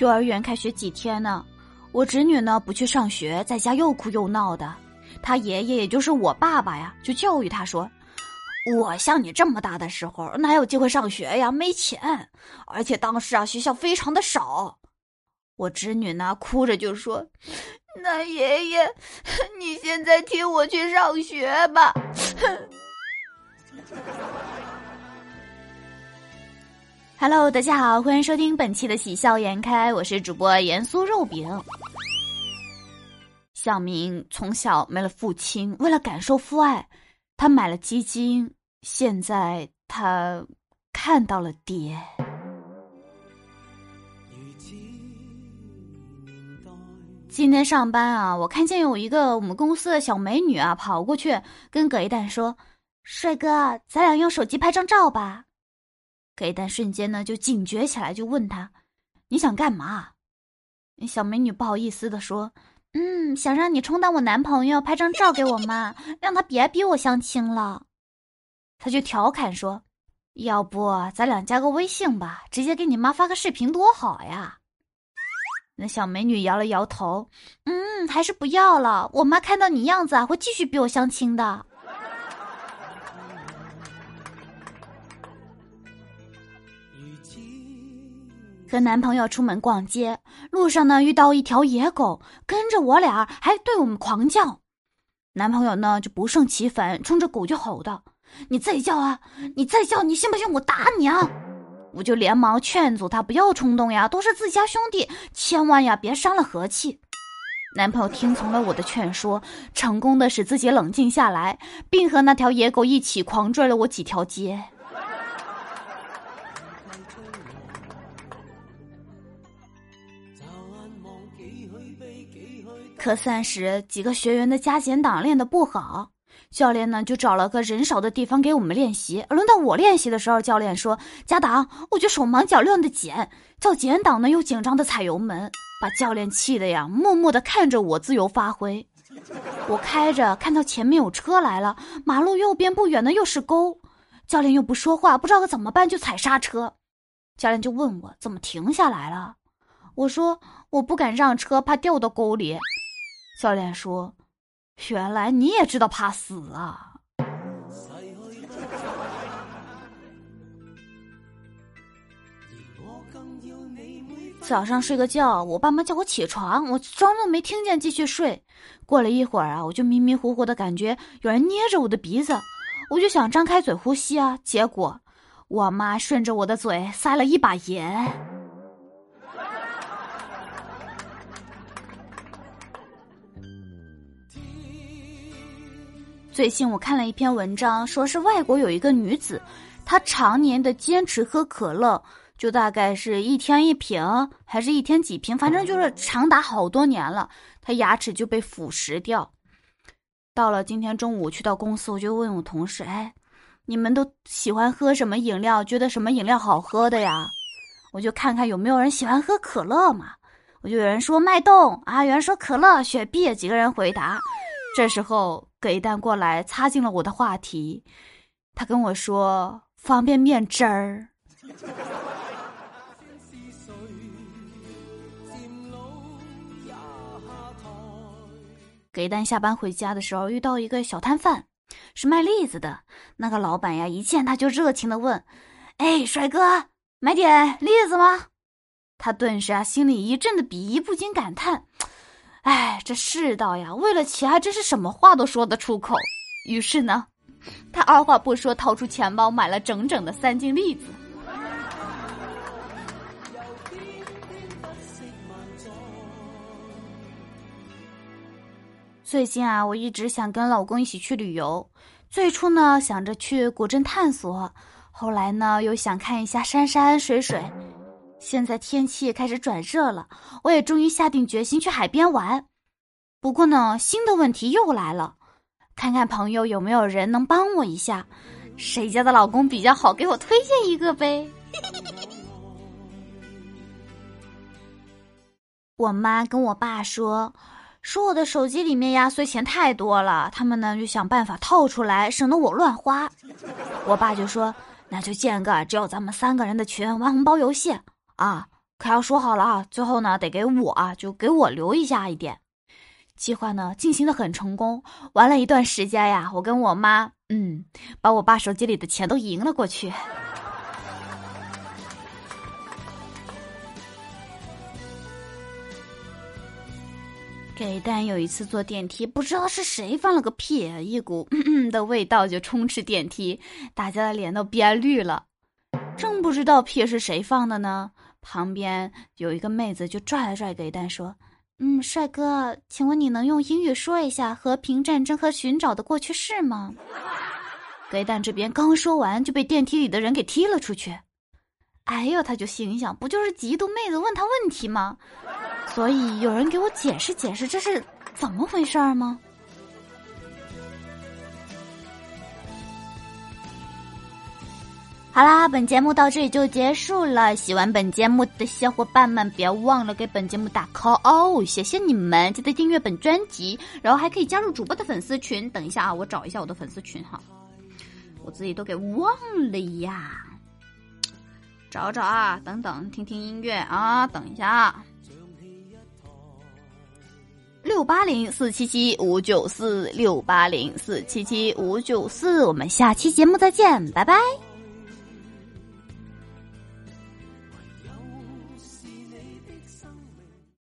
幼儿园开学几天呢，我侄女呢不去上学，在家又哭又闹的。她爷爷也就是我爸爸呀，就教育她说：“我像你这么大的时候，哪有机会上学呀？没钱，而且当时啊学校非常的少。”我侄女呢哭着就说：“那爷爷，你现在替我去上学吧。”Hello，大家好，欢迎收听本期的喜笑颜开，我是主播盐酥肉饼。小明从小没了父亲，为了感受父爱，他买了基金。现在他看到了爹。今天上班啊，我看见有一个我们公司的小美女啊，跑过去跟葛一蛋说：“帅哥，咱俩用手机拍张照吧。”葛一蛋瞬间呢就警觉起来，就问他：“你想干嘛？”小美女不好意思的说。嗯，想让你充当我男朋友，拍张照给我妈，让他别逼我相亲了。他就调侃说：“要不咱俩加个微信吧，直接给你妈发个视频多好呀。”那小美女摇了摇头，嗯，还是不要了。我妈看到你样子啊，会继续逼我相亲的。和男朋友出门逛街，路上呢遇到一条野狗，跟着我俩还对我们狂叫。男朋友呢就不胜其烦，冲着狗就吼道：“你再叫啊，你再叫，你信不信我打你啊？”我就连忙劝阻他不要冲动呀，都是自家兄弟，千万呀别伤了和气。男朋友听从了我的劝说，成功的使自己冷静下来，并和那条野狗一起狂拽了我几条街。科三时，几个学员的加减档练得不好，教练呢就找了个人少的地方给我们练习。轮到我练习的时候，教练说加档，我就手忙脚乱的减，叫减档呢又紧张的踩油门，把教练气的呀，默默的看着我自由发挥。我开着，看到前面有车来了，马路右边不远的又是沟，教练又不说话，不知道该怎么办，就踩刹车。教练就问我怎么停下来了，我说我不敢让车，怕掉到沟里。教练说：“原来你也知道怕死啊！”早上睡个觉，我爸妈叫我起床，我装作没听见，继续睡。过了一会儿啊，我就迷迷糊糊的感觉有人捏着我的鼻子，我就想张开嘴呼吸啊，结果我妈顺着我的嘴塞了一把盐。最近我看了一篇文章，说是外国有一个女子，她常年的坚持喝可乐，就大概是一天一瓶，还是一天几瓶，反正就是长达好多年了，她牙齿就被腐蚀掉。到了今天中午去到公司，我就问我同事：“哎，你们都喜欢喝什么饮料？觉得什么饮料好喝的呀？”我就看看有没有人喜欢喝可乐嘛。我就有人说脉动啊，有人说可乐、雪碧，几个人回答。这时候。葛一蛋过来插进了我的话题，他跟我说方便面汁儿。葛一蛋下班回家的时候遇到一个小摊贩，是卖栗子的。那个老板呀，一见他就热情的问：“哎，帅哥，买点栗子吗？”他顿时啊，心里一阵的鄙夷，不禁感叹。哎，这世道呀，为了钱还真是什么话都说得出口。于是呢，他二话不说，掏出钱包买了整整的三斤栗子。最近啊，我一直想跟老公一起去旅游。最初呢，想着去古镇探索，后来呢，又想看一下山山水水。现在天气也开始转热了，我也终于下定决心去海边玩。不过呢，新的问题又来了，看看朋友有没有人能帮我一下，谁家的老公比较好，给我推荐一个呗。我妈跟我爸说，说我的手机里面压岁钱太多了，他们呢就想办法套出来，省得我乱花。我爸就说，那就建个只有咱们三个人的群，玩红包游戏。啊，可要说好了啊，最后呢得给我啊，就给我留一下一点。计划呢进行的很成功，玩了一段时间呀，我跟我妈，嗯，把我爸手机里的钱都赢了过去。给蛋有一次坐电梯，不知道是谁放了个屁，一股嗯嗯的味道就充斥电梯，大家的脸都憋绿了。正不知道屁是谁放的呢，旁边有一个妹子就拽了拽给蛋说：“嗯，帅哥，请问你能用英语说一下和平、战争和寻找的过去式吗？”给蛋这边刚说完，就被电梯里的人给踢了出去。哎呦，他就心想，不就是嫉妒妹子问他问题吗？所以有人给我解释解释，这是怎么回事儿吗？好啦，本节目到这里就结束了。喜欢本节目的小伙伴们，别忘了给本节目打 call 哦，谢谢你们！记得订阅本专辑，然后还可以加入主播的粉丝群。等一下啊，我找一下我的粉丝群哈，我自己都给忘了呀。找找啊，等等，听听音乐啊，等一下啊。六八零四七七五九四六八零四七七五九四，我们下期节目再见，拜拜。